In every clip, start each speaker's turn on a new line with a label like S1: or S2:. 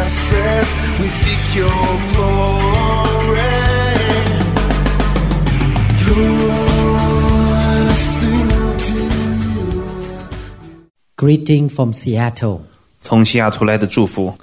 S1: hungry masses. We seek your glory. Lord, I sing to you.
S2: Greeting from Seattle.
S3: 从西雅图来的祝福。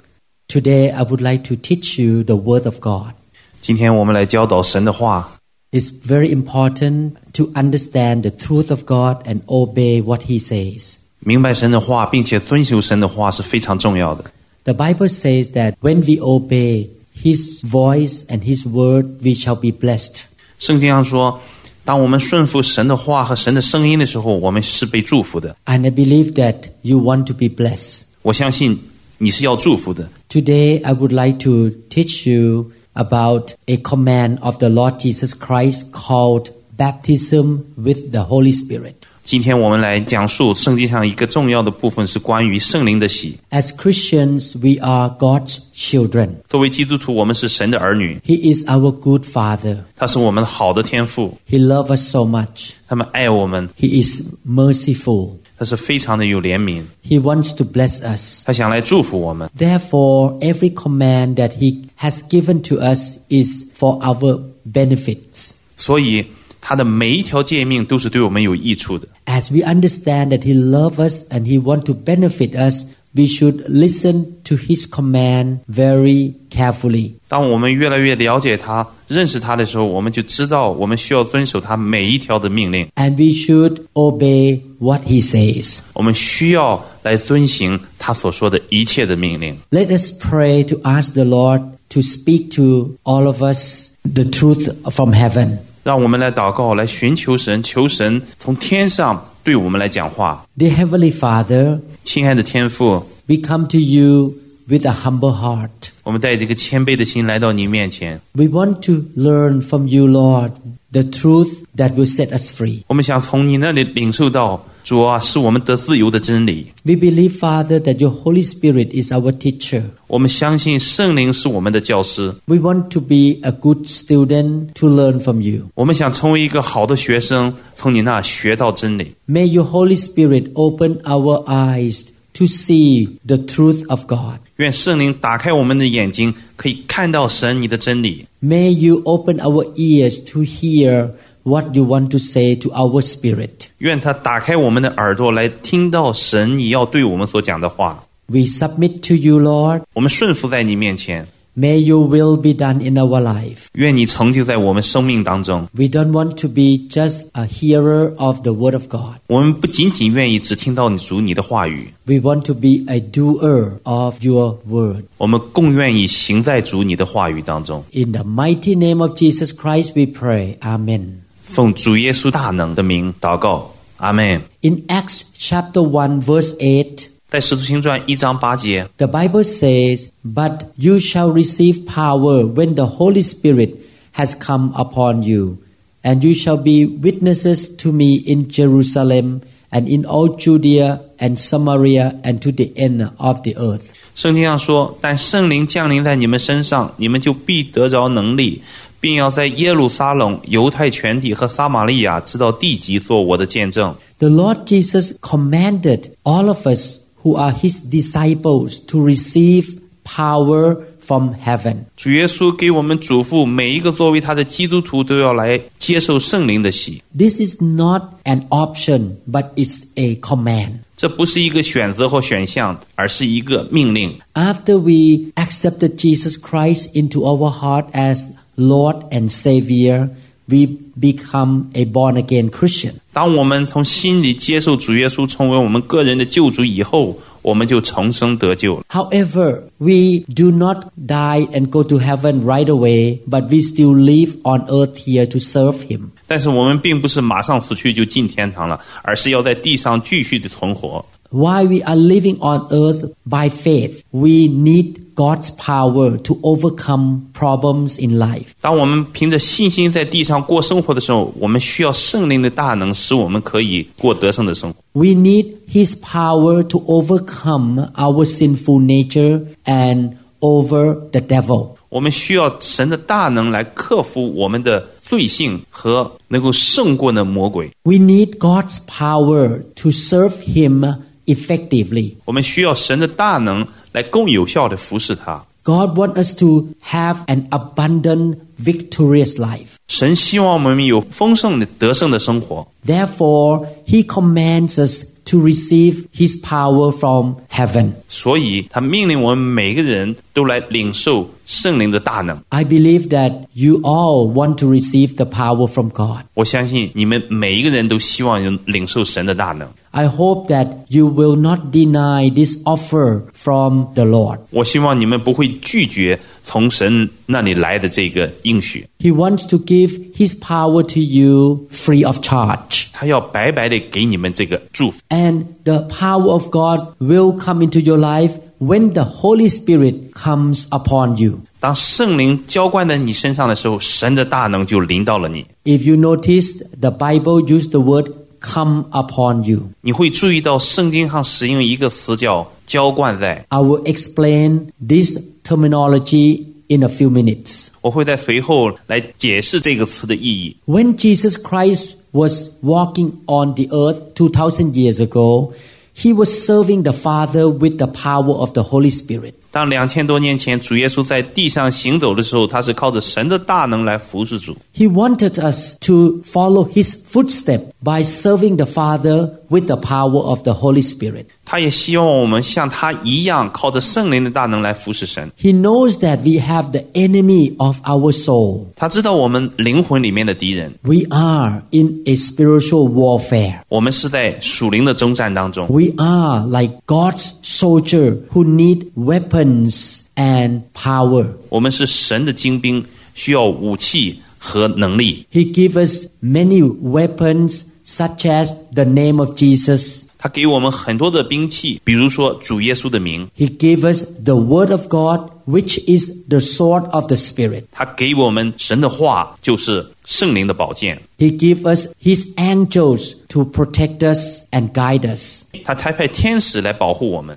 S2: Today I would like to teach you the Word of God.
S3: 今天我们来教导神的话。
S2: It's very important to understand the truth of God and obey what He says.
S3: 明白神的话，并且遵守神的话是非常重要的。
S2: The Bible says that when we obey His voice and His word, we shall be blessed.
S3: 圣经上说，当我们顺服神的话和神的声音的时候，我们是被祝福的。
S2: And I believe that you want to be blessed.
S3: 我相信你是要祝福的。
S2: Today I would like to teach you about a command of the Lord Jesus Christ called baptism with the Holy Spirit.
S3: 今天我们来讲述圣经上一个重要的部分，是关于圣灵的喜。
S2: As Christians, we are God's children.
S3: 作为基督徒，我们是神的儿女，
S2: He is our good Father.
S3: 他是我们好的天父，
S2: He loves us so much.
S3: 他们爱我们，
S2: He is merciful.
S3: 他是非常的有怜悯，
S2: He wants to bless us.
S3: 他想来祝福我们。
S2: Therefore, every command that He has given to us is for our benefits.
S3: 所以 他的每一条诫命都是对我们有益处的。
S2: As we understand that He loves us and He wants to benefit us, we should listen to His command very carefully.
S3: 当我们越来越了解他、认识他的时候，我们就知道我们需要遵守他每一条的命令，
S2: And we should obey what He says.
S3: 我们需要来遵行他所说的一切的命令。
S2: Let us pray to ask the Lord to speak to all of us the truth from heaven.
S3: 让我们来祷告，来寻求神，求神从天上对我们来讲话。
S2: Dear Heavenly Father,
S3: 亲爱的天父
S2: ，we come to you with a humble heart.
S3: 我们带着一个谦卑的心来到你面前
S2: ，We want to learn from you, Lord, the truth that will set us free.
S3: 我们想从你那里领受到主啊，是我们得自由的真理。
S2: We believe, Father, that your Holy Spirit is our teacher.
S3: 我们相信圣灵是我们的教师，
S2: We want to be a good student to learn from you.
S3: 我们想成为一个好的学生，从你那学到真理。
S2: May your Holy Spirit open our eyes to see the truth of God.
S3: 愿圣灵打开我们的眼睛，可以看到神你的真理。
S2: May you open our ears to hear what you want to say to our spirit.
S3: 愿他打开我们的耳朵，来听到神你要对我们所讲的话。
S2: We submit to you, Lord.
S3: 我们顺服在你面前，
S2: May your will be done in our life.
S3: 愿你成就在我们生命当中。
S2: We don't want to be just a hearer of the word of God.
S3: 我们不仅仅愿意只听到你主你的话语，
S2: We want to be a doer of your word.
S3: 我们更愿意行在主你的话语当中。
S2: In the mighty name of Jesus Christ, we pray. Amen.
S3: 奉主耶稣大能的名祷告，阿门。
S2: In Acts chapter 1, verse 8,
S3: 在使徒行传一章八节，
S2: the Bible says, But you shall receive power when the Holy Spirit has come upon you, and you shall be witnesses to me in Jerusalem and in all Judea and Samaria and to the end of the earth.
S3: 圣经上说：“但圣灵降临在你们身上，你们就必得着能力， 并要在耶路撒冷、犹太全地和撒玛利亚，直到地极，做我的见证。
S2: The Lord Jesus commanded all of us who are his disciples to receive power from heaven.
S3: ”主耶稣给我们嘱咐，每一个作为他的基督徒都要来接受圣灵的洗。
S2: This is not an option, but it's a command.
S3: 这不是一个选择或选项，而是一个命令。
S2: After we accepted Jesus Christ into our heart as Lord and Savior, we become a born again Christian.
S3: 当我们从心里接受主耶稣成为我们个人的救主以后，我们就重生得救了。
S2: However, we do not die and go to heaven right away, but we still live on earth here to serve Him.
S3: 但是我们并不是马上死去就进天堂了，而是要在地上继续的存活。
S2: While we are living on earth by faith, we need God's power to overcome problems in life.
S3: 当我们凭着信心在地上过生活的时候，我们需要圣灵的大能，使我们可以过得胜的生活。
S2: We need His power to overcome our sinful nature and over the devil.
S3: 我们需要神的大能来克服我们的罪性和能够胜过那魔鬼。
S2: We need God's power to serve Him effectively.
S3: 我们需要神的大能来更有效的服侍他。
S2: God wants us to have an abundant, victorious life.
S3: 神希望我们有丰盛的得胜的生活，
S2: Therefore, He commands us to receive His power from heaven.
S3: 所以他命令我们每个人都来领受圣灵的大能。
S2: I believe that you all want to receive the power from God.
S3: 我相信你们每一个人都希望有领受神的大能。
S2: I hope that you will not deny this offer from the Lord.
S3: 我希望你们不会拒绝 从神那里来的这个应许，
S2: He wants to give His power to you free of charge.
S3: 他要白白的给你们这个祝福。
S2: And the power of God will come into your life when the Holy Spirit comes upon you.
S3: 当圣灵浇灌在你身上的时候，神的大能就临到了你。
S2: If you notice, the Bible used the word come upon you.
S3: 你会注意到圣经上使用一个词叫“浇灌在
S2: I will explain this terminology in a few minutes.
S3: ”，我会在随后来解释这个词的意义。
S2: When Jesus Christ was walking on the earth 2000 years ago, he was serving the Father with the power of the Holy Spirit.
S3: 当两千多年前主耶稣在地上行走的时候，他是靠着神的大能来服侍主。
S2: He wanted us to follow his footsteps by serving the Father with the power of the Holy Spirit.
S3: 他也希望我们像他一样，靠着圣灵的大能来服侍神。
S2: He knows that we have the enemy of our soul.
S3: 他知道我们灵魂里面的敌人，
S2: We are in a spiritual warfare.
S3: 我们是在属灵的征战当中。
S2: We are like God's soldier who need weapons and power.
S3: 我们是神的精兵，需要武器和能力。
S2: He gives us many weapons such as the name of Jesus.
S3: 他给我们很多的兵器，比如说主耶稣的名，
S2: He gives us the word of God, which is the sword of the Spirit.
S3: 他给我们神的话，就是圣灵的宝剑。
S2: He gives us His angels to protect us and guide us.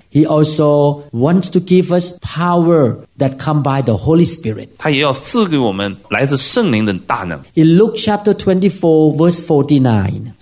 S2: He also wants to give us power that come by the Holy Spirit. In Luke chapter 24 verse 49.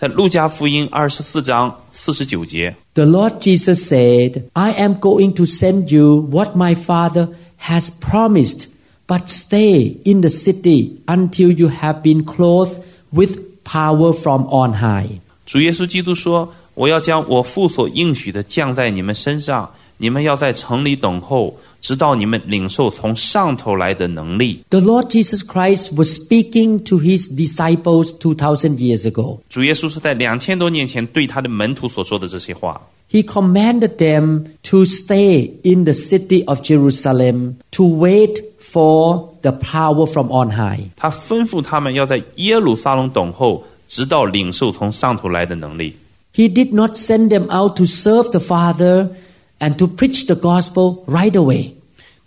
S2: The Lord Jesus said, I am going to send you what my Father has promised, but stay in the city until you have been clothed with power from on high.
S3: 主耶稣基督说：“我要将我父所应许的降在你们身上，你们要在城里等候，直到你们领受从上头来的能力。
S2: The Lord Jesus Christ was speaking to his disciples 2,000 years ago.
S3: ”主耶稣是在两千多年前对他的门徒所说的这些话。
S2: He commanded them to stay in the city of Jerusalem to wait for the power from on high.
S3: 他吩咐他们要在耶路撒冷等候， 直到领受从上头来的能力。
S2: He did not send them out to serve the Father and to preach the gospel right away.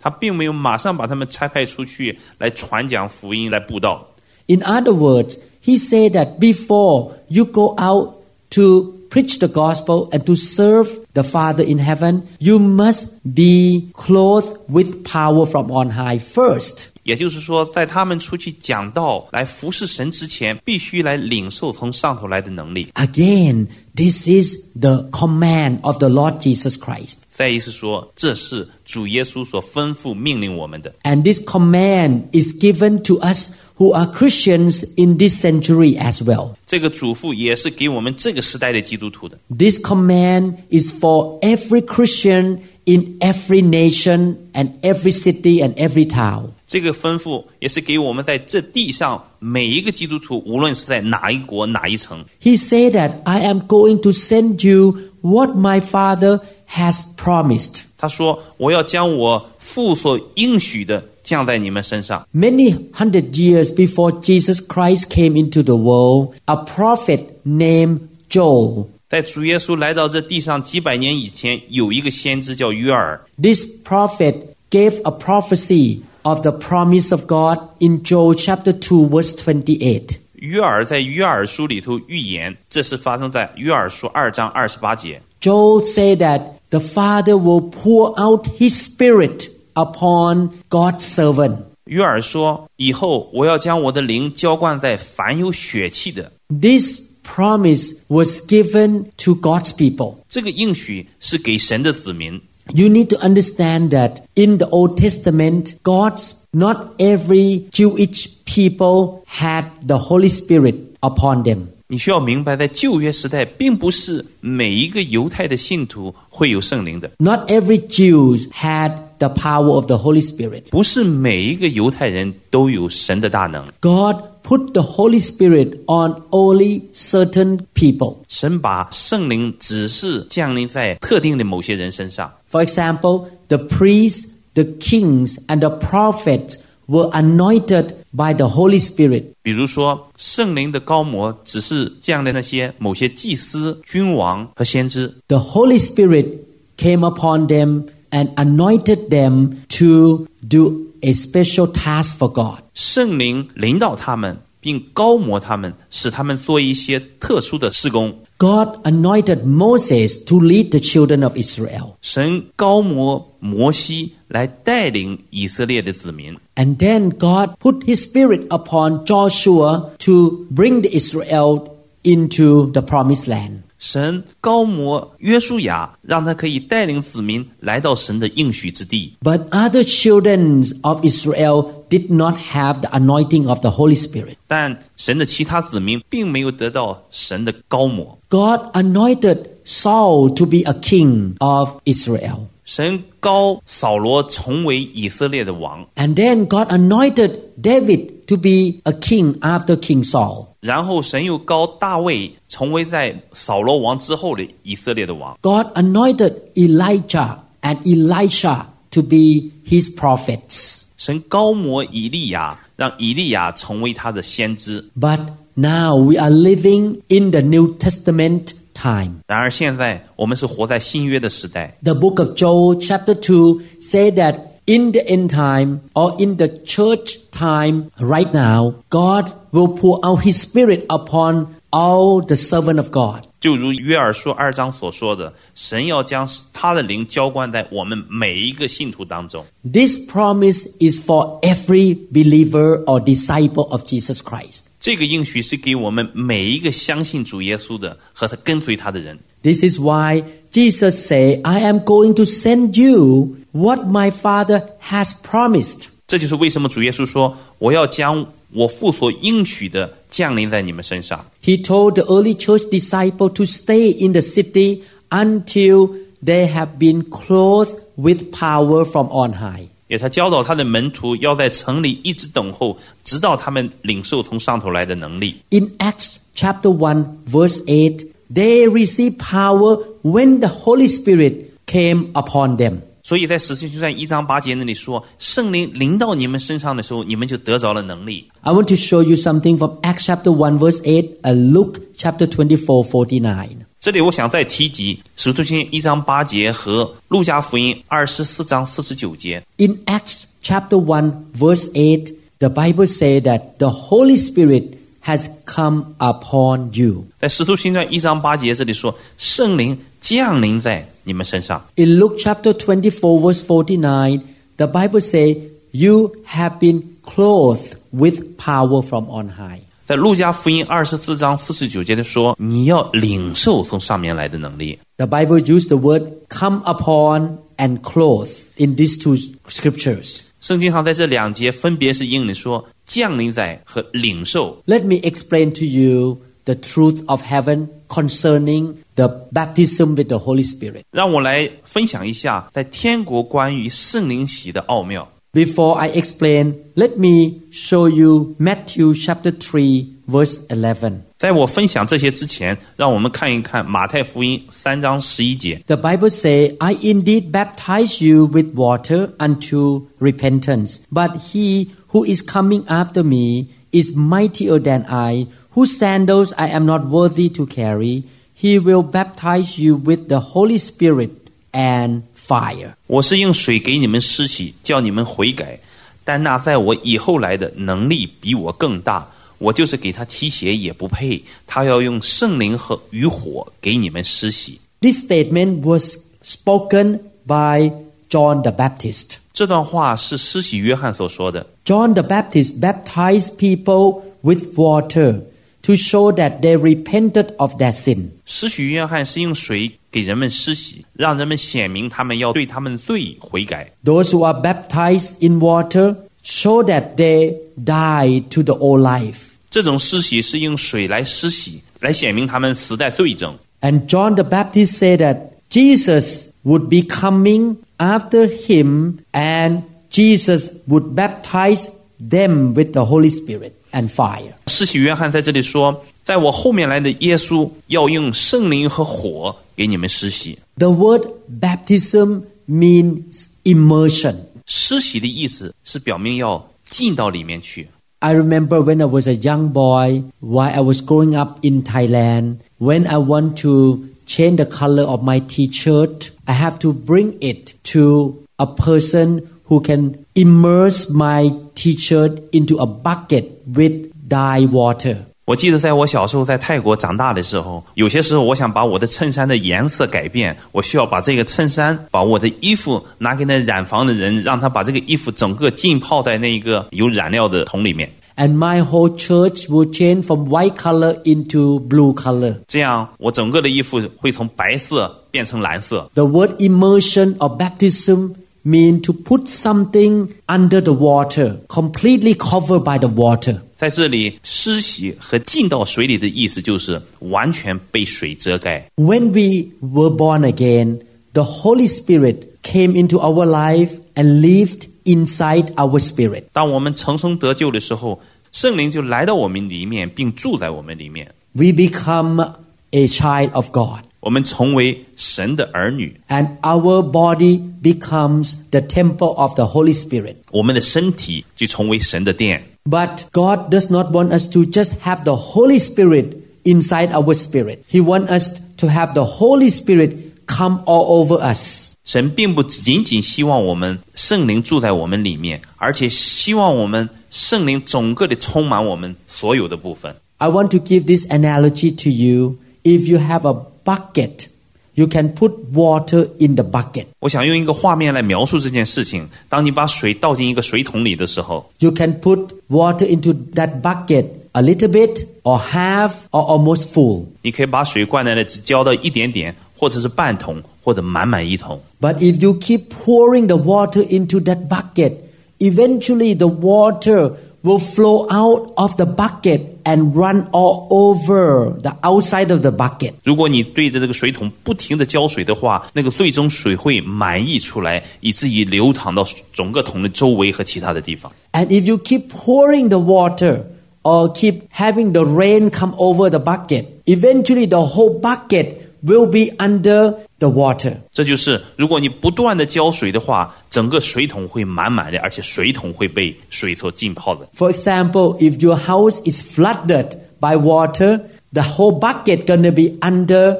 S3: 他并没有马上把他们差派出去来传讲福音、来布道。
S2: In other words, he said that before you go out to preach the gospel and to serve the Father in heaven, you must be clothed with power from on high first.
S3: 也就是说，在他们出去讲道、来服侍神之前，必须来领受从上头来的能力。
S2: Again, this is the command of the Lord Jesus Christ.
S3: 再一次说，这是主耶稣所吩咐命令我们的。
S2: And this command is given to us who are Christians in this century as well.
S3: 这个嘱咐也是给我们这个时代的基督徒的。
S2: This command is for every Christian in every nation and every city and every town.
S3: 这个吩咐也是给我们在这地上每一个基督徒，无论是在哪一国哪一城。
S2: He said that I am going to send you what my Father has promised.
S3: 他说：“我要将我父所应许的降在你们身上。
S2: Many hundred years before Jesus Christ came into the world, a prophet named Joel
S3: ”在 在主耶稣来到这地上几百年以前，有一个先知叫约尔，
S2: This prophet gave a prophecy of the promise of God in Joel chapter 2 verse 28.
S3: 约尔在约尔书里头预言，这是发生在约尔书二章二十八节。
S2: Joel said that the Father will pour out his spirit upon God's servant.
S3: 约尔说：“以后我要将我的灵浇灌在凡有血气的。
S2: This promise was given to God's people.
S3: ”这个应许是给神的子民。
S2: You need to understand that in the Old Testament, God's not every Jewish people had the Holy Spirit upon them.
S3: 你需要明白，在旧约时代，并不是每一个犹太的信徒会有圣灵的，
S2: Not every Jew had the power of the Holy Spirit.
S3: 不是每一个犹太人都有神的大能。
S2: God put the Holy Spirit on only certain people.
S3: 神把圣灵只是降临在特定的某些人身上。
S2: For example, the priests, the kings, and the prophets were anointed by the Holy Spirit.
S3: 比如说，圣灵的高摩只是降临那些某些祭司、君王和先知，
S2: The Holy Spirit came upon them and anointed them to do a special task for God.
S3: 圣灵领导他们，并高摩他们，使他们做一些特殊的施工。
S2: God anointed Moses to lead the children of Israel.
S3: 神高摩摩西来带领以色列的子民，
S2: And then God put his spirit upon Joshua to bring the Israel into the promised land.
S3: 神高摩约书亚，让他可以带领子民来到神的应许之地。
S2: But other children of Israel did not have the anointing of the Holy Spirit.
S3: 但神的其他子民并没有得到神的高摩。
S2: God anointed Saul to be a king of Israel.
S3: 神高扫罗成为以色列的王，
S2: And then God anointed David to be a king after King Saul.
S3: 然后神又高大卫成为在扫罗王之后的以色列的王。
S2: God anointed Elijah and Elisha to be his prophets.
S3: 神高摩以利亚，让以利亚成为他的先知。
S2: But now we are living in the New Testament time.
S3: 然而现在我们是活在新约的时代。
S2: The book of Joel, chapter 2, say that in the end time or in the church time right now, God will pour out his spirit upon all the servant of God.
S3: 就如约珥书二章所说的，神要将他的灵浇灌在我们每一个信徒当中。
S2: This promise is for every believer or disciple of Jesus Christ.
S3: 这个应许是给我们每一个相信主耶稣的和他跟随他的人。
S2: This is why Jesus say, I am going to send you what my Father has promised.
S3: 这就是为什么主耶稣说：“我要将我父所应许的降临在你们身上。
S2: He told the early church disciple to stay in the city until they have been clothed with power from on high. ”
S3: 也他教导他的门徒要在城里一直等候，直到他们领受从上头来的能力。
S2: In Acts chapter 1 verse 8, they received power when the Holy Spirit came upon them.
S3: 所以在使徒行传一章八节那里说，圣灵临到你们身上的时候，你们就得着了能力。
S2: I want to show you something from Acts chapter 1 verse 8 and Luke chapter 24 49.
S3: 这里我想再提及使徒行传一章八节和路加福音二十四章四十九节。
S2: In Acts chapter 1 verse 8, the Bible says that the Holy Spirit has come upon you.
S3: 在使徒行传一章八节这里说，圣灵降临在你们身上。
S2: In Luke chapter 24 verse 49, the Bible says, you have been clothed with power from on high.
S3: 在路加福音二十四章四十九节的说，你要领受从上面来的能力。
S2: The Bible used the word come upon and clothe in these two scriptures.
S3: 圣经上在这两节分别是英里说降临在和领受。
S2: Let me explain to you the truth of heaven concerning the baptism with the Holy Spirit.
S3: 让我来分享一下在天国关于圣灵洗的奥妙。
S2: Before I explain, let me show you Matthew chapter 3 verse 11.
S3: 在我分享这些之前，让我们看一看马太福音三章十一节。
S2: The Bible say, I indeed baptize you with water unto repentance, but he who is coming after me is mightier than I, whose sandals I am not worthy to carry. He will baptize you with the Holy Spirit and fire.
S3: 我是用水给你们施洗，叫你们悔改。但那在我以后来的能力比我更大，我就是给他提鞋也不配。他要用圣灵和与火给你们施洗。
S2: This statement was spoken by John the Baptist.
S3: 这段话是施洗约翰所说的。
S2: John the Baptist baptized people with water to show that they repented of their sin.
S3: 施洗约翰是用水 给人们施洗，让人们显明他们要对他们的罪悔改。
S2: Those who are baptized in water show that they die to the old life.
S3: 这种施洗是用水来施洗，来显明他们死在罪中。
S2: And John the Baptist said that Jesus would be coming after him and Jesus would baptize them with the Holy Spirit and fire.
S3: 施洗约翰在这里说，在我后面来的耶稣要用圣灵和火给你们施洗。
S2: The word baptism means immersion.
S3: 施洗的意思是表明要进到里面去。
S2: I remember when I was a young boy, while I was growing up in Thailand, when I want to change the color of my t-shirt, I have to bring it to a person who can immerse my t-shirt into a bucket with dye water.
S3: 我记得在我小时候在泰国长大的时候，有些时候我想把我的衬衫的颜色改变，我需要把这个衬衫、把我的衣服拿给那染房的人，让他把这个衣服整个浸泡在那一个有染料的桶里面，
S2: And my whole church will change from white color into blue color.
S3: 这样我整个的衣服会从白色变成蓝色。
S2: The word immersion or baptism mean to put something under the water, completely covered by the water.
S3: 在这里，施洗和浸到水里的意思就是完全被水遮盖。
S2: When we were born again, the Holy Spirit came into our life and lived inside our spirit.
S3: 当我们重生得救的时候，圣灵就来到我们里面，并住在我们里面。
S2: We become a child of God.
S3: 我们成为神的儿女，
S2: And our body becomes the temple of the Holy Spirit.
S3: 我们的身体就成为神的殿。
S2: But God does not want us to just have the Holy Spirit inside our spirit. He wants us to have the Holy Spirit come all over us.
S3: 神并不仅仅希望我们圣灵住在我们里面，而且希望我们圣灵整个的充满我们所有的部分。
S2: I want to give this analogy to you. If you have a bucket, you can put water in the bucket.
S3: 我想用一个画面来描述这件事情：当你把水倒进一个水桶里的时候，
S2: You can put water into that bucket a little bit, or half, or almost full.
S3: 你可以把水灌在那，只浇到一点点，或者是半桶，或者满满一桶。
S2: But if you keep pouring the water into that bucket, eventually the water will flow out of the bucket and run all over the outside of the bucket.
S3: 如果你对着这个水桶不停的浇水的话，那个最终水会满溢出来，以至于流淌到整个桶的周围和其他的地方。
S2: And if you keep pouring the water or keep having the rain come over the bucket, eventually the whole bucket will be under the water.
S3: 这就是，如果你不断的浇水的话，整个水桶会满满的，而且水桶会被水所浸泡的。
S2: For example, if your house is flooded by water, the whole bucket gonna be under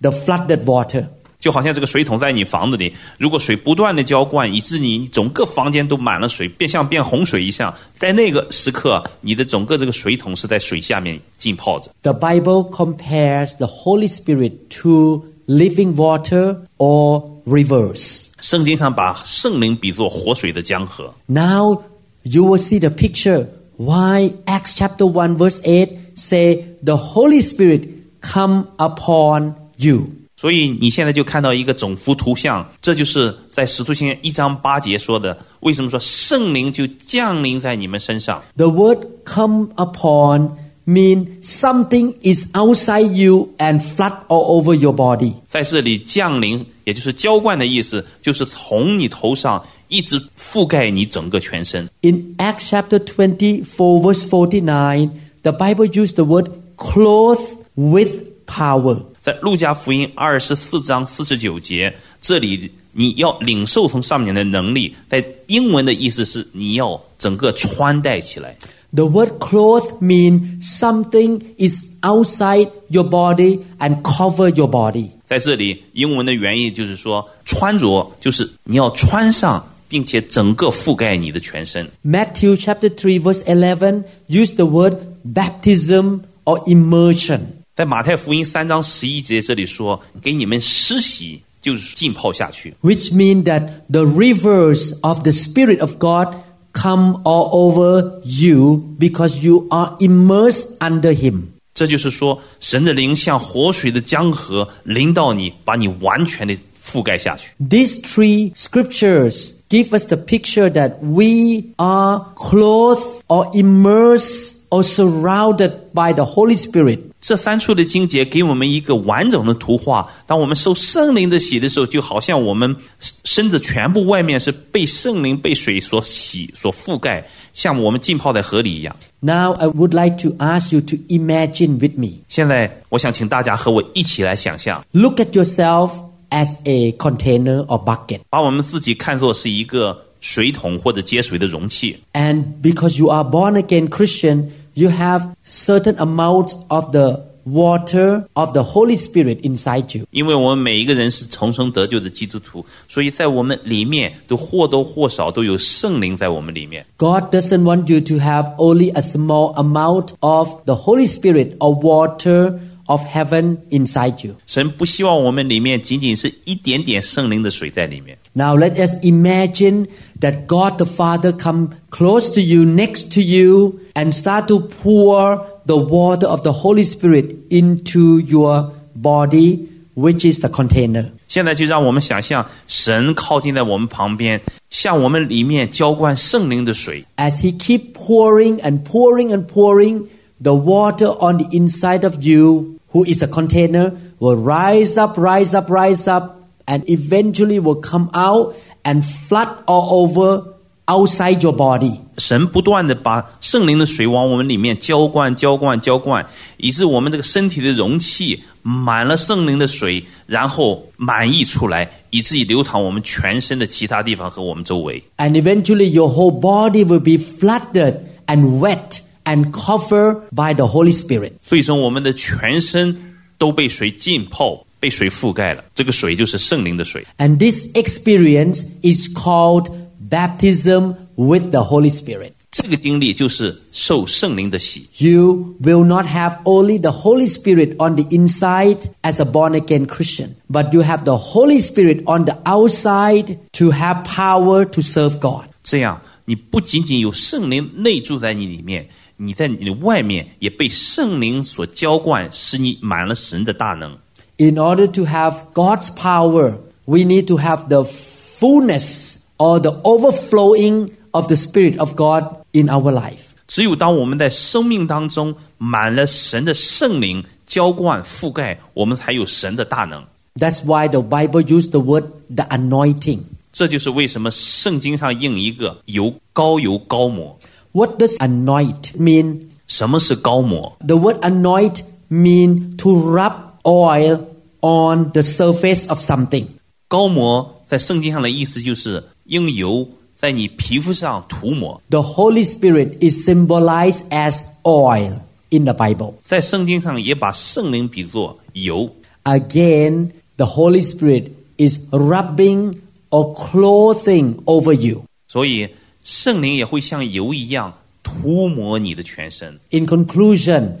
S2: the flooded water.
S3: 就好像这个水桶在你房子里，如果水不断的浇灌，以致你整个房间都满了水，变像变洪水一样，在那个时刻，你的整个这个水桶是在水下面浸泡着。
S2: The Bible compares the Holy Spirit to living water or rivers.
S3: 圣经上把圣灵比作活水的江河。
S2: Now you will see the picture why Acts chapter 1 verse 8 say the Holy Spirit come upon you.
S3: 所以你现在就看到一个整幅图像，这就是在使徒行传一章八节说的。为什么说圣灵就降临在你们身上
S2: ？The word come upon mean something is outside you and flood all over your body.
S3: 在这里降临，也就是浇灌的意思，就是从你头上一直覆盖你整个全身。
S2: In Acts chapter twenty four verse 49, the Bible used the word clothed with power.
S3: 在路加福音二十四章四十九节，这里你要领受从上面的能力，在英文的意思是你要整个穿戴起来。
S2: The word cloth means something is outside your body and cover your body.
S3: 在这里，英文的原意就是说，穿着就是你要穿上，并且整个覆盖你的全身。
S2: Matthew chapter 3 verse 11 use the word baptism or immersion.
S3: 在马太福音三章十一节这里说，给你们施洗，就是浸泡下去。
S2: which mean that the rivers of the Spirit of God come all over you because you are immersed under Him.
S3: 这就是说，神的灵像活水的江河淋到你，把你完全的覆盖下去。
S2: These three scriptures give us the picture that we are clothed or immersed or surrounded by the Holy Spirit.
S3: 这三处的经节给我们一个完整的图画。当我们受圣灵的洗的时候，就好像我们身子全部外面是被圣灵、被水所洗、所覆盖，像我们浸泡在河里一样。
S2: Now I would like to ask you to imagine with me.
S3: 现在，我想请大家和我一起来想象，
S2: Look at yourself as a container or bucket.
S3: 把我们自己看作是一个水桶或者接水的容器。
S2: And because you are born again Christian, you have certain amount of the water of the Holy Spirit inside you.
S3: 因为我们每一个人是重生得救的基督徒，所以在我们里面都或多或少都有圣灵在我们里面。
S2: God doesn't want you to have only a small amount of the Holy Spirit or water of heaven inside you.
S3: 神不希望我们里面仅仅是一点点圣灵的水在里面。
S2: Now let us imagine that God the Father come close to you, next to you, and start to pour the water of the Holy Spirit into your body, which is the container.
S3: 现在就让我们想象神靠近在我们旁边，向我们里面浇灌圣灵的水。
S2: As He keep pouring and pouring and pouring, the water on the inside of you, who is a container, will rise up, rise up, rise up, and eventually will come out and flood all over outside your body.
S3: 神不断的把圣灵的水往我们里面浇灌、浇灌、浇灌，以致我们这个身体的容器满了圣灵的水，然后满溢出来，以至于流淌我们全身的其他地方和我们周围。
S2: And eventually your whole body will be flooded and wet and covered by the Holy Spirit.
S3: 所以说，我们的全身都被水浸泡、 被水覆盖了。这个水就是圣灵的水。
S2: And this experience is called baptism with the Holy Spirit.
S3: 这个经历就是受圣灵的洗。
S2: You will not have only the Holy Spirit on the inside as a born again Christian, but you have the Holy Spirit on the outside to have power to serve God.
S3: 这样，你不仅仅有圣灵内住在你里面，你在你的外面也被圣灵所浇灌，使你满了神的大能。
S2: In order to have God's power, we need to have the fullness or the overflowing of the Spirit of God in our life.
S3: 只有当我们在生命当中满了神的圣灵浇灌覆盖，我们才有神的大能。
S2: That's why the Bible used the word the anointing.
S3: 这就是为什么圣经上印一个油膏油膏抹。
S2: What does anoint mean?
S3: 什么是膏抹？
S2: The word anoint mean to rub oil on the surface of something.
S3: 膏抹在圣经上的意思就是用油在你皮肤上涂抹。
S2: The Holy Spirit is symbolized as oil in the Bible.
S3: 在圣经上也把圣灵比作油。
S2: Again, the Holy Spirit is rubbing or clothing over you.
S3: 所以圣灵也会像油一样涂抹你的全身。
S2: In conclusion,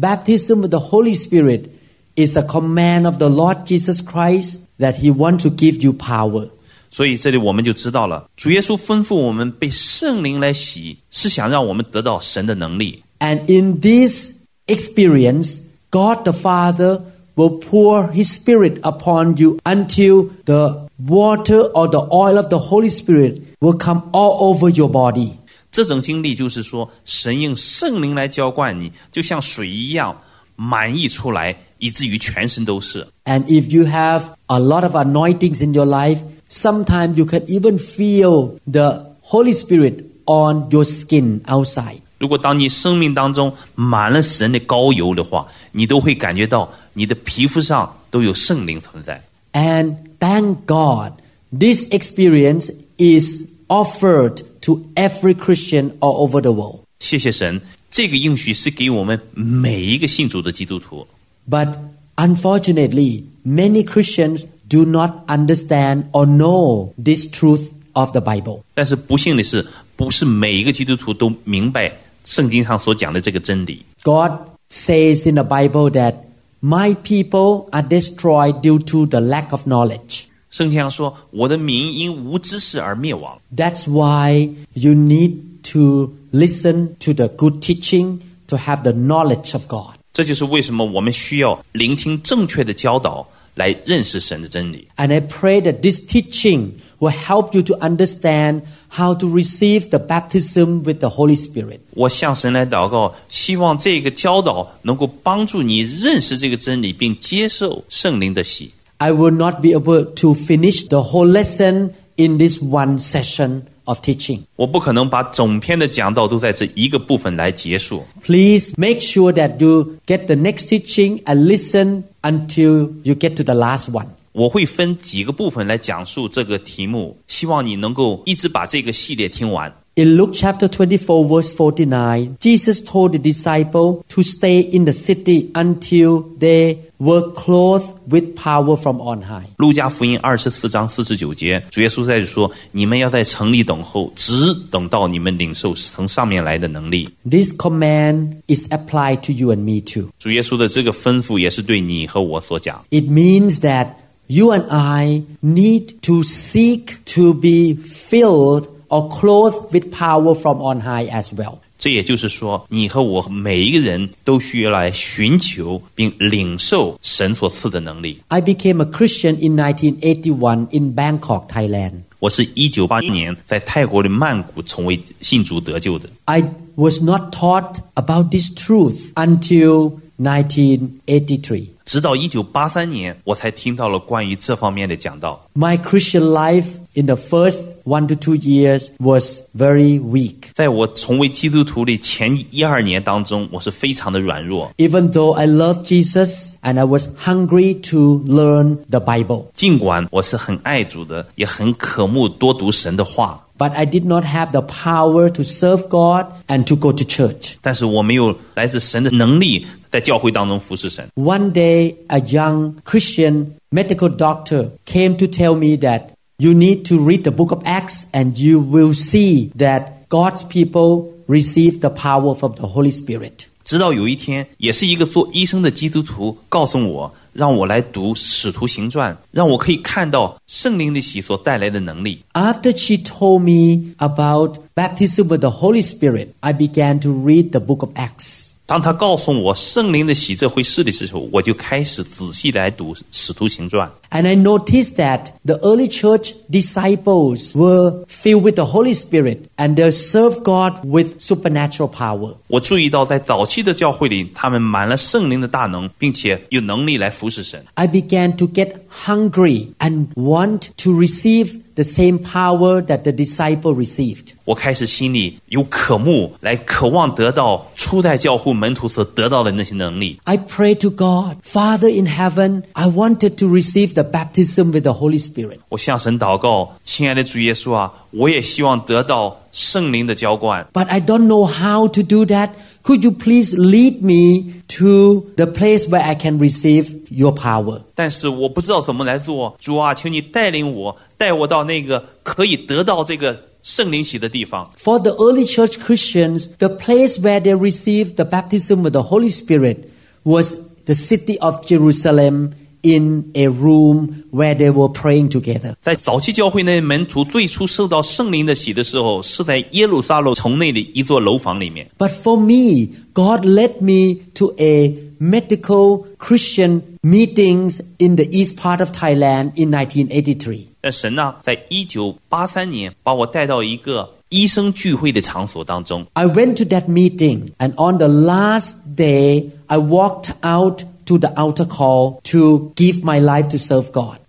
S2: baptism with the Holy Spirit is a command of the Lord Jesus Christ that He wants to give you power.
S3: 所以这里我们就知道了，主耶稣吩咐我们被圣灵来洗，是想让我们得到神的能力。
S2: And in this experience, God the Father will pour His Spirit upon you until the water or the oil of the Holy Spirit will come all over your body.
S3: 这种经历就是说，神用圣灵来浇灌你，就像水一样满溢出来， 以至于全身都是。
S2: And if you have a lot of anointings in your life, sometimes you can even feel the Holy Spirit on your skin outside.
S3: 如果当你生命当中满了神的膏油的话，你都会感觉到你的皮肤上都有圣灵存在。
S2: And thank God, this experience is offered to every Christian all over the world.
S3: 谢谢神，这个应许是给我们每一个信主的基督徒。
S2: But unfortunately, many Christians do not understand or know this truth of the Bible.
S3: 但是不幸的是，不是每一个基督徒都明白圣经上所讲的这个真理。
S2: God says in the Bible that my people are destroyed due to the lack of knowledge.
S3: 圣经上说：“我的民因无知识而灭亡。
S2: That's why you need to listen to the good teaching to have the knowledge of God. ”
S3: 这就是为什么我们需要聆听正确的教导，来认识神的真理。
S2: And I pray that this teaching will help you to understand how to receive the baptism with the Holy Spirit.
S3: 我向神来祷告，希望这个教导能够帮助你认识这个真理，并接受圣灵的洗。
S2: I will not be able to finish the whole lesson in this one session of teaching.
S3: 我不可能把整篇的讲道都在这一个部分来结束。
S2: Please make sure that you get the next teaching and listen until you get to the last one.
S3: 我会分几个部分来讲述这个题目，希望你能够一直把这个系列听完。
S2: In Luke chapter 24, verse 49, Jesus told the disciple to stay in the city until they were clothed with power from on high.
S3: 路加福音二十四章四十九节，主耶稣在这说：“你们要在城里等候，直等到你们领受从上面来的能力。
S2: This command is applied to you and me too.
S3: ”主耶稣的这个吩咐也是对你和我所讲。
S2: It means that you and I need to seek to be filled or clothed with power from on high as well.
S3: 这也就是说，你和我每一个人都需要来寻求并领受神所赐的能力。
S2: I became a Christian in 1981 in Bangkok, Thailand.
S3: 我是一九八年在泰国的曼谷成为信主得救的。
S2: I was not taught about this truth until 1983.
S3: 直到一九八三年，我才听到了关于这方面的讲道。
S2: My Christian life in the first one to two years was very weak.
S3: 在我成为基督徒的前一二年当中，我是非常的软弱。
S2: Even though I loved Jesus and I was hungry to learn the Bible,
S3: 尽管我是很爱主的，也很渴慕多读神的话，
S2: but I did not have the power to serve God and to go to church.
S3: 但是我没有来自神的能力，在教会当中服侍神。
S2: One day, a young Christian medical doctor came to tell me that you need to read the book of Acts and you will see that God's people receive the power from the Holy Spirit.
S3: 直到有一天，也是一个做医生的基督徒告诉我， 让我来读《使徒行传》，让我可以看到圣灵的喜所带来的能力。
S2: After she told me about baptism with the Holy Spirit, I began to read the book of Acts.
S3: 当他告诉我圣灵的喜这回事的时候，我就开始仔细来读《使徒行传》。
S2: And I noticed that the early church disciples were filled with the Holy Spirit and they served God with supernatural power.
S3: 我注意到，在早期的教会里，他们满了圣灵的大能，并且有能力来服侍神。
S2: I began to get hungry and want to receive the same power that the disciple received.
S3: 我开始心里有渴慕，来渴望得到初代教会门徒所得到的那些能力。
S2: I prayed to God, Father in heaven, I wanted to receive the baptism with the Holy Spirit.
S3: 我向神祷告，亲爱的主耶稣啊，我也希望得到圣灵的浇灌，
S2: But I don't know how to do that. Could you please lead me to the place where I can receive your power?
S3: 但是我不知道怎么来做。主啊，请你带领我，带我到那个可以得到这个圣灵喜的地方。
S2: For the early church Christians, the place where they received the baptism with the Holy Spirit was the city of Jerusalem in a room where they were praying together.
S3: 在早期教会那门徒最初受到圣灵的喜的时候，是在耶路撒冷城内的一座楼房里面。
S2: But for me, God led me to a medical Christian meetings in the east part of Thailand in 1983.
S3: 但神呢，在一九八三年把我带到一个医生聚会的场所当中。
S2: I went to that meeting, and on the last day, I walked out to the altar call to give my life to serve God.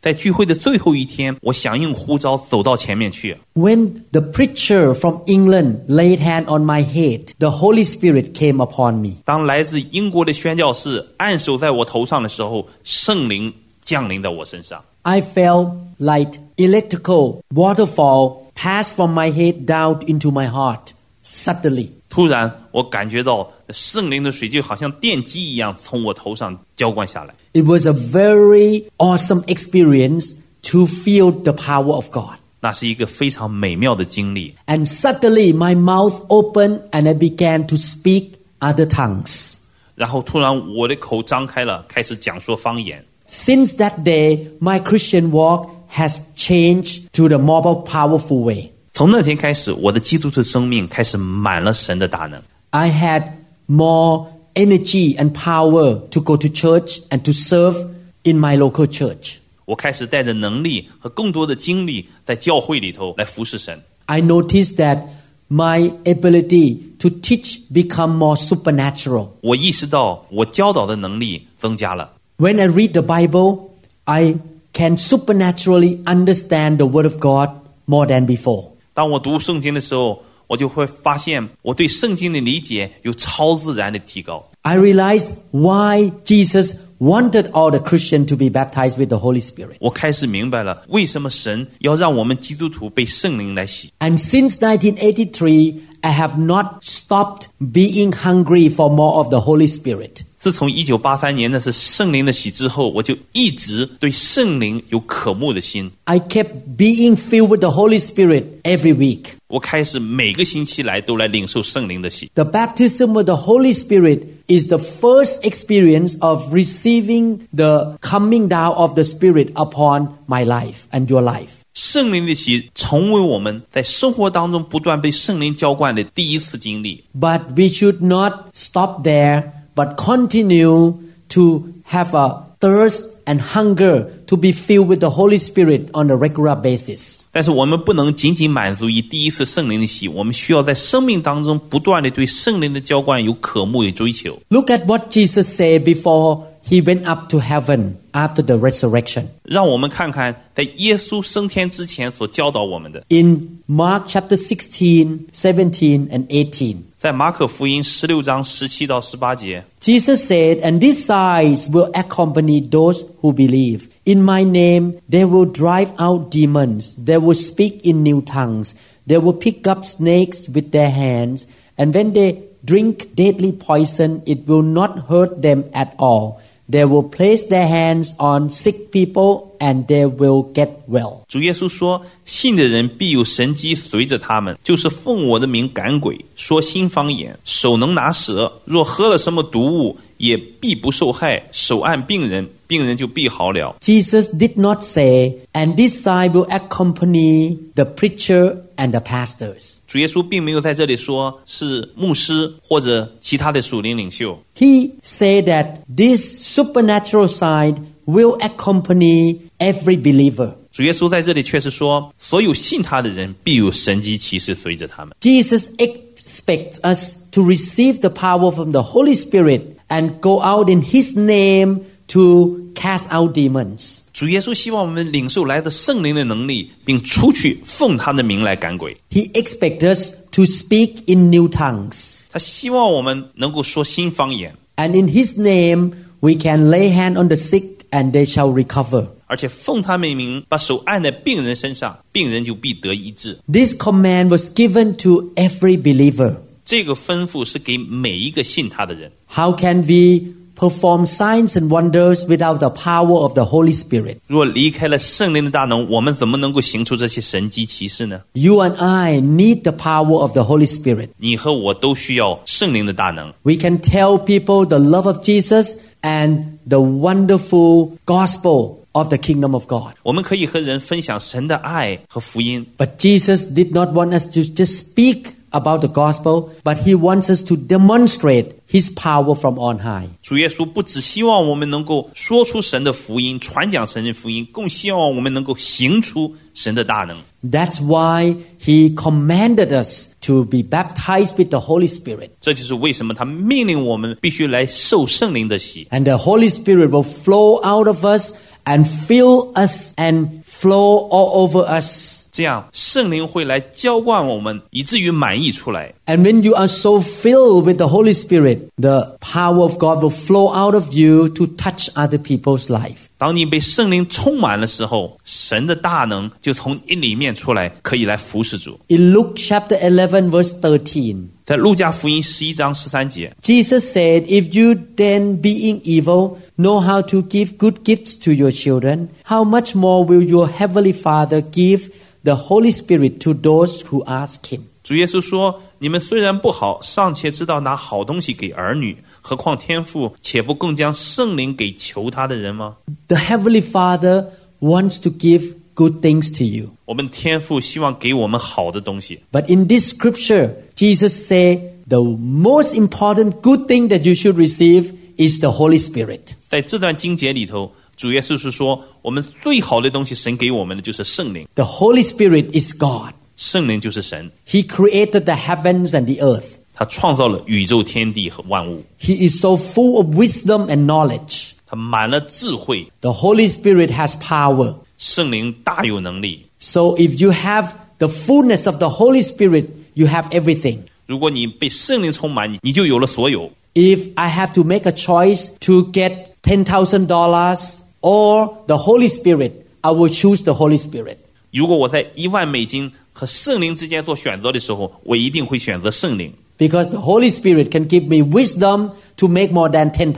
S2: when the preacher from England laid hand on my head, the Holy Spirit came upon me.
S3: 当来自英国的宣教士按手在我头上的时候，圣灵降临在我身上。
S2: I felt like electrical waterfall passed from my head down into my heart suddenly.
S3: 突然我感觉到圣灵的水就好像电击一样从我头上浇灌下来。
S2: It was a very awesome experience to feel the power of God.
S3: 那是一个非常美妙的经历。
S2: And suddenly my mouth opened and I began to speak other tongues.
S3: 然后突然我的口张开了，开始讲说方言。
S2: Since that day, my Christian walk has changed to the more powerful way.
S3: 从那天开始，我的基督徒生命开始满了神的大能。
S2: I had more energy and power to go to church and to serve in my local church.
S3: 我开始带着能力和更多的精力，在教会里头来服侍神。
S2: I noticed that my ability to teach become more supernatural.
S3: 我意识到我教导的能力增加了。
S2: When I read the Bible, I can supernaturally understand the Word of God more than before.
S3: 当我读圣经的时候，我就会发现我对圣经的理解有超自然的提高。
S2: I realized why Jesus wanted all the Christians to be baptized with the Holy Spirit.
S3: 我开始明白了为什么神要让我们基督徒被圣灵来洗。
S2: And since 1983, I have not stopped being hungry for more of the Holy Spirit.
S3: 自从一九八三年那是圣灵的洗之后，我就一直对圣灵有渴慕的心。
S2: I kept being filled with the Holy Spirit every week.
S3: 我开始每个星期来都来领受圣灵的洗。
S2: The baptism of the Holy Spirit is the first experience of receiving the coming down of the Spirit upon my life and your life.
S3: 圣灵的洗成为我们在生活当中不断被圣灵浇灌的第一次经历。
S2: But we should not stop there, but continue to have a thirst and hunger to be filled with the Holy Spirit on a regular basis.
S3: 但是我们不能仅仅满足于第一次圣灵的洗，我们需要在生命当中不断的对圣灵的浇灌有渴慕、有追求。
S2: Look at what Jesus said before he went up to heaven after the resurrection.
S3: 让我们看看在耶稣升天之前所教导我们的，
S2: In Mark chapter 16, 17, and 18.
S3: 在马可福音十六章十七到十八节，
S2: Jesus said, And these signs will accompany those who believe. In my name, they will drive out demons. They will speak in new tongues. They will pick up snakes with their hands. And when they drink deadly poison, it will not hurt them at all. They will place their hands on sick people and they will get well.
S3: 主耶稣说：“信的人必有神机随着他们，就是奉我的名赶鬼，说新方言，手能拿蛇，若喝了什么毒物，也必不受害。手按病人，病人就必好了。
S2: Jesus did not say, and this sign will accompany the preacher and the pastors.
S3: 主耶稣并没有在这里说是牧师或者其他的属灵领袖，
S2: He said that this supernatural sign will accompany every believer.
S3: 主耶稣在这里却是说，所有信他的人必有神机骑士随着他们。
S2: Jesus expects us to receive the power from the Holy Spirit and go out in His name to cast out demons.
S3: 主耶稣希望我们领受来的圣灵的能力，并出去奉他的名来赶鬼。
S2: He expects us to speak in new tongues.
S3: 他希望我们能够说新方言，
S2: And in His name, we can lay hand on the sick and they shall recover.
S3: 而且奉他们名把手按在病人身上，病人就必得医治。
S2: This command was given to every believer.
S3: 这个吩咐是给每一个信他的人。
S2: How can we perform signs and wonders without the power of the Holy Spirit?
S3: 若离开了圣灵的大能，我们怎么能够行出这些神迹奇事呢？
S2: You and I need the power of the Holy Spirit.
S3: 你和我都需要圣灵的大能。
S2: We can tell people the love of Jesus and the wonderful gospel of the kingdom of God.
S3: 我们可以和人分享神的爱和福音，
S2: But Jesus did not want us to just speak about the gospel, but he wants us to demonstrate his power from on high.
S3: 主耶稣不只希望我们能够说出神的福音，传讲神的福音，更希望我们能够行出神的大能。
S2: That's why he commanded us to be baptized with the Holy Spirit.
S3: 这就是为什么他命令我们必须来受圣灵的洗，
S2: And the Holy Spirit will flow out of us and fill us and flow all over us.
S3: 这样圣灵会来浇灌我们，以至于满溢出来。
S2: And when you are so filled with the Holy Spirit, the power of God will flow out of you to touch other people's life.
S3: 当你被圣灵充满的时候，神的大能就从你里面出来，可以来服侍主。
S2: In Luke chapter 11, verse 13,
S3: 在路加福音十一章十三节，
S2: Jesus said, If you then, being evil, know how to give good gifts to your children, how much more will your heavenly Father give the Holy Spirit to those who ask him?
S3: 主耶稣说：“你们虽然不好，尚且知道拿好东西给儿女，何况天父且不更将圣灵给求他的人吗？
S2: The heavenly Father wants to give good things to you.
S3: 我们天父希望给我们好的东西。
S2: But in this scripture, Jesus said the most important good thing that you should receive is the Holy Spirit.
S3: 在这段经节里头， 主耶稣是说，我们最好的东西，神给我们的就是圣灵，
S2: The Holy Spirit is God.
S3: 圣灵就是神，
S2: He created the heavens and the earth.
S3: 他创造了宇宙天地和万物，
S2: He is so full of wisdom and knowledge.
S3: 他满了智慧，
S2: The Holy Spirit has power.
S3: 圣灵大有能力。
S2: So if you have the fullness of the Holy Spirit, you have everything.
S3: 如果你被圣灵充满，你你就有了所有。
S2: If I have to make a choice to get $10,000 or the Holy Spirit, I will choose the Holy Spirit.
S3: 如果我在一万美金和圣灵之间做选择的时候，我一定会选择圣灵，
S2: Because the Holy Spirit can give me wisdom to make more than $10,000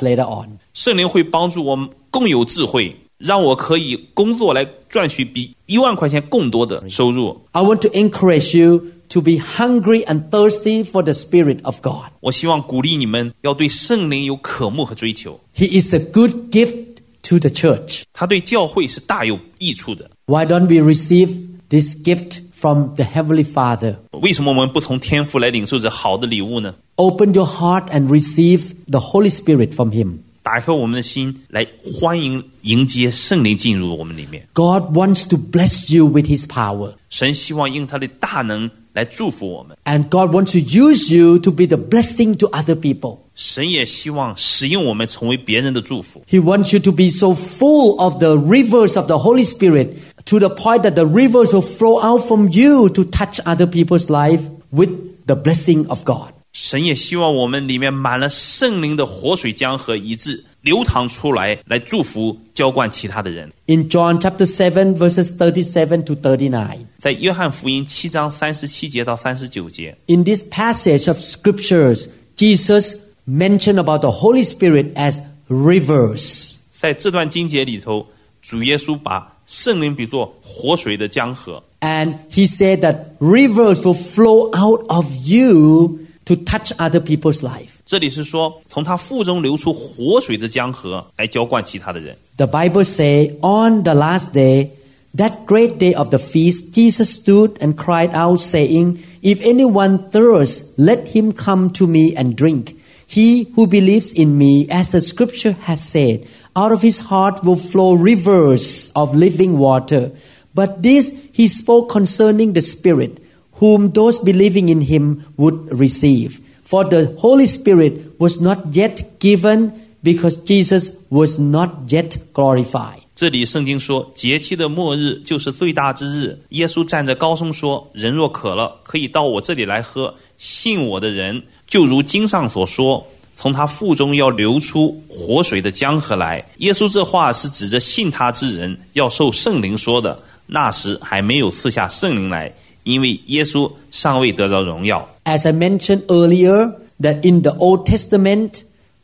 S2: later on.
S3: 圣灵会帮助我们更有智慧，让我可以工作来赚取比一万块钱更多的收入。
S2: I want to encourage you to be hungry and thirsty for the Spirit of God.
S3: 我希望鼓励你们要对圣灵有渴慕和追求，
S2: He is a good gift to the church.
S3: 他对教会是大有益处的。
S2: Why don't we receive this gift from the Heavenly Father?
S3: 为什么我们不从天父来领受这好的礼物呢？
S2: Open your heart and receive the Holy Spirit from Him.
S3: 打开我们的心，来欢迎迎接圣灵进入我们里面。
S2: God wants to bless you with His power.
S3: 神希望用他的大能 来祝福我们，
S2: And God wants to use you to be the blessing to other people.
S3: 神也希望使用我们成为别人的祝福。
S2: He wants you to be so full of the rivers of the Holy Spirit to the point that the rivers will flow out from you to touch other people's life with the blessing of God.
S3: 神也希望我们里面满了圣灵的活水江河，以致 流淌出来，来祝福浇灌其他的人。
S2: In John chapter 7 verses 37 to 39.
S3: 在约翰福音七章三十七节到三十九节，
S2: In this passage of scriptures, Jesus mentioned about the Holy Spirit as rivers.
S3: 在这段经节里头，主耶稣把圣灵比作活水的江河，
S2: And he said that rivers will flow out of you to touch other people's life.
S3: 这里是说从他腹中流出活水的江河来浇灌其他的人。
S2: The Bible say on the last day, that great day of the feast, Jesus stood and cried out saying, If anyone thirsts, let him come to me and drink. He who believes in me, as the scripture has said, out of his heart will flow rivers of living water. But this he spoke concerning the Spirit, whom those believing in him would receive. For the Holy Spirit was not yet given because Jesus was not yet glorified.
S3: 这里圣经说，节期的末日就是最大之日。耶稣站着高声说：“人若渴了，可以到我这里来喝。信我的人，就如经上所说，从他腹中要流出活水的江河来。”耶稣这话是指着信他之人要受圣灵说的。那时还没有赐下圣灵来，因为耶稣尚未得着荣耀。
S2: As I mentioned earlier, that in the Old Testament,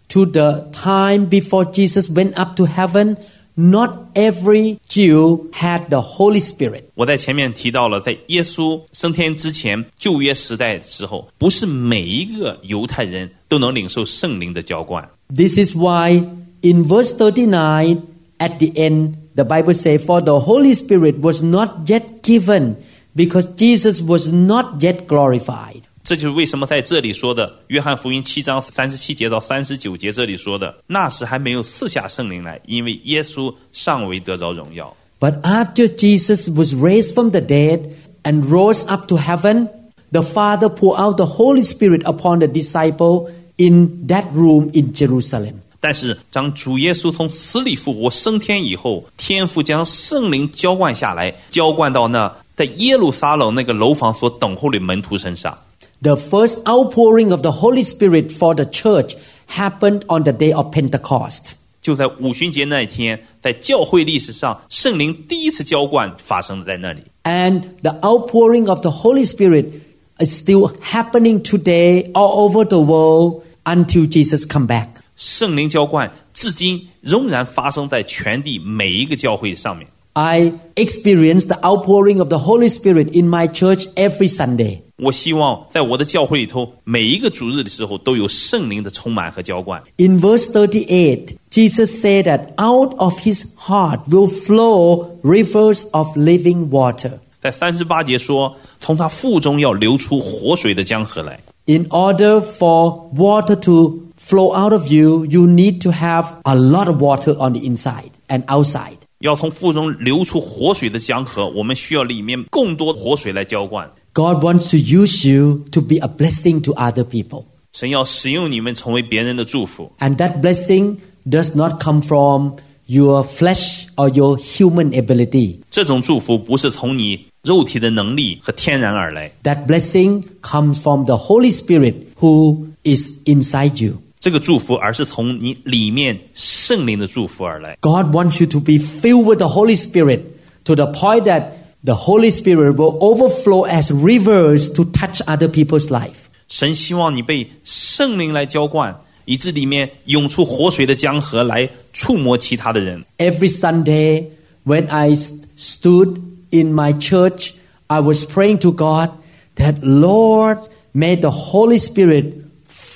S2: to the time before Jesus went up to heaven, not every Jew had the Holy Spirit.
S3: 我在前面提到了，在耶稣升天之前，旧约时代的时候，不是每一个犹太人都能领受圣灵的浇灌。
S2: This is why in verse 39 at the end, the Bible says, For the Holy Spirit was not yet given because Jesus was not yet glorified.
S3: 这就是为什么在这里说的《约翰福音》七章三十七节到三十九节这里说的，那时还没有赐下圣灵来，因为耶稣尚未得着荣耀。
S2: But after Jesus was raised from the dead and rose up to heaven, the Father poured out the Holy Spirit upon the disciple in that room in Jerusalem.
S3: 但是，当主耶稣从死里复活升天以后，天父将圣灵浇灌下来，浇灌到那 在耶路撒冷那个楼房所等候的门徒身上。
S2: The first outpouring of the Holy Spirit for the church happened on the day of Pentecost.
S3: 就在五旬节那一天，在教会历史上，圣灵第一次浇灌发生在那里。
S2: And the outpouring of the Holy Spirit is still happening today all over the world until Jesus come back.
S3: 圣灵浇灌至今仍然发生在全地每一个教会上面。
S2: I experience the outpouring of the Holy Spirit in my church every Sunday.
S3: 我希望在我的教会里头，每一个主日的时候都有圣灵的充满和浇灌。
S2: In verse 38, Jesus said that out of his heart will flow rivers of living water.
S3: 在三十八节说，从他腹中要流出活水的江河来。
S2: In order for water to flow out of you, you need to have a lot of water on the inside and outside.
S3: 要从腹中流出活水的江河，我们需要里面更多活水来浇灌。
S2: God wants to use you to be a blessing to other people.
S3: 神要使用你们成为别人的祝福，
S2: And that blessing does not come from your flesh or your human ability.
S3: 这种祝福不是从你肉体的能力和天然而来，
S2: That blessing comes from the Holy Spirit who is inside you.
S3: 这个祝福而是从你里面圣灵的祝福而来。
S2: God wants you to be filled with the Holy Spirit to the point that the Holy Spirit will overflow as rivers to touch other people's life.
S3: 神希望你被圣灵来浇灌，以致里面涌出活水的江河来触摸其他的人。
S2: Every Sunday, when I st- stood in my church, I was praying to God that, Lord, may the Holy Spirit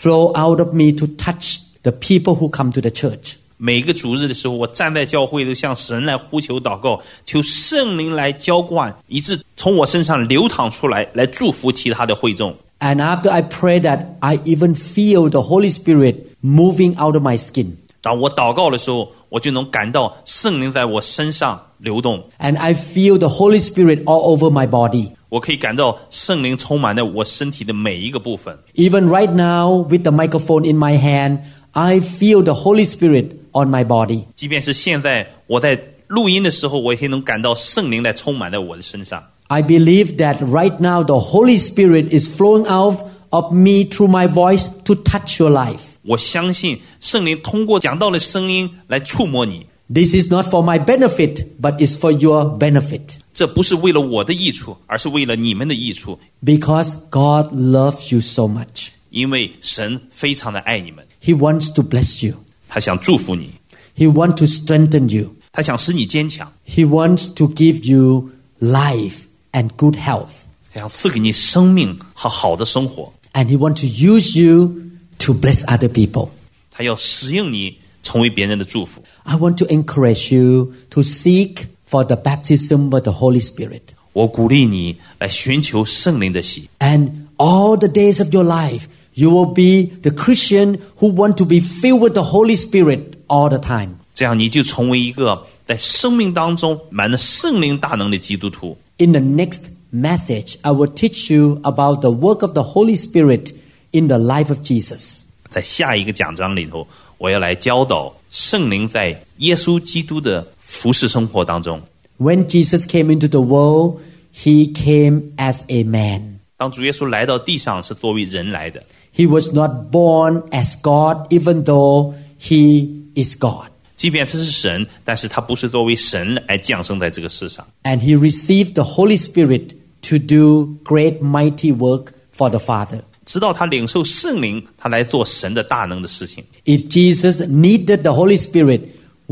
S2: flow out of me to touch the people who come to the church.
S3: 每个主日的时候，我站在教会里向神来呼求祷告，求圣灵来浇灌，以致从我身上流淌出来，来祝福其他的会众。
S2: And after I pray that, I even feel the Holy Spirit moving out of my skin.
S3: 当我祷告的时候，我就能感到圣灵在我身上流动，
S2: And I feel the Holy Spirit all over my body.
S3: 我可以感到圣灵充满在我身体的每一个部分。
S2: Even right now, with the microphone in my hand, I feel the Holy Spirit on my body.
S3: 即便是现在我在录音的时候，我也能感到圣灵在充满在我的身上。
S2: I believe that right now the Holy Spirit is flowing out of me through my voice to touch your life.
S3: 我相信圣灵通过讲道的声音来触摸你，
S2: This is not for my benefit, but it's for your benefit.
S3: 这不是为了我的益处，而是为了你们的益处，
S2: Because God loves you so much.
S3: 因为神非常的爱你们，
S2: He wants to bless you.
S3: 他想祝福你，
S2: He wants to strengthen you.
S3: 他想使你坚强，
S2: He wants to give you life and good health.
S3: 他想赐给你生命和好的生活，
S2: And He wants to use you to bless other people.
S3: 他要使用你成为别人的祝福。
S2: I want to encourage you to seek for the baptism of the Holy Spirit.
S3: 我鼓励你来寻求圣灵的喜，
S2: And all the days of your life, you will be the Christian who want to be filled with the Holy Spirit all the time.
S3: 这样你就成为一个在生命当中满了圣灵大能的基督徒。
S2: In the next message, I will teach you about the work of the Holy Spirit in the life of Jesus.
S3: 在下一个讲章里头，我要来教导圣灵在耶稣基督的 服侍生活当中。
S2: When Jesus came into the world, he came as a man.
S3: 当主耶稣来到地上，是作为人来的，
S2: He was not born as God, even though he is God.
S3: 即便他是神，但是他不是作为神来降生在这个世上。
S2: And he received the Holy Spirit to do great, mighty work for the Father.
S3: 直到他领受圣灵，他来做神的大能的事情。
S2: If Jesus needed the Holy Spirit,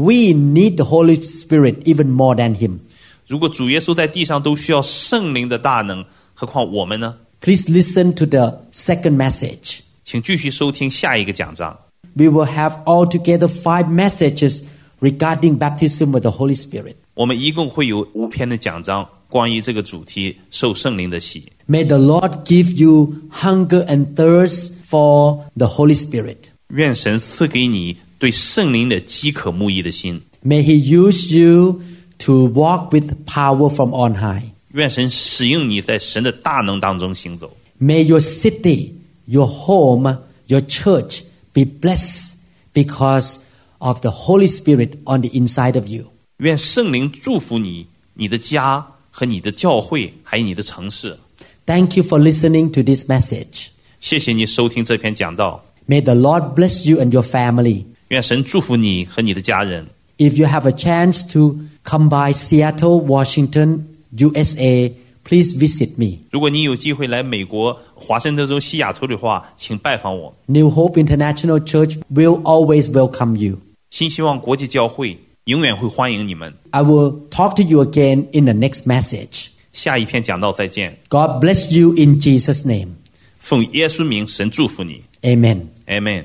S2: we need the Holy Spirit even more than him.
S3: 如果主耶稣在地上都需要圣灵的大能，何况我们呢？
S2: Please listen to the second message.
S3: 请继续收听下一个讲章。
S2: We will have altogether five messages regarding baptism with the Holy Spirit.
S3: 我们一共会有五篇的讲章，关于这个主题——受圣灵的洗。
S2: May the Lord give you hunger and thirst for the Holy Spirit.
S3: 愿神赐给你 对圣灵的饥渴慕义的心。
S2: May He use you to walk with power from on high.
S3: 愿神使用你在神的大能当中行走。
S2: May your city, your home, your church be blessed because of the Holy Spirit on the inside of you.
S3: 愿圣灵祝福你、你的家和你的教会，还有你的城市。
S2: Thank you for listening to this message.
S3: 谢谢你收听这篇讲道。
S2: May the Lord bless you and your family.
S3: 愿神祝福你和你的家人。
S2: If you have a chance to come by Seattle, Washington, USA, please visit me.
S3: 如果你有机会来美国华盛顿州西雅图的话，请拜访我。
S2: New Hope International Church will always welcome you.
S3: 新希望国际教会永远会欢迎你们。
S2: I will talk to you again in the next message.
S3: 下一篇讲到再见，
S2: God bless you in Jesus' name.
S3: 奉耶稣名，神祝福你
S2: Amen.
S3: ，Amen。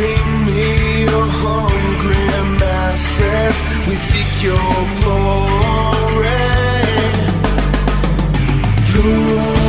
S1: Bring me your hungry masses. We seek your glory. Lord,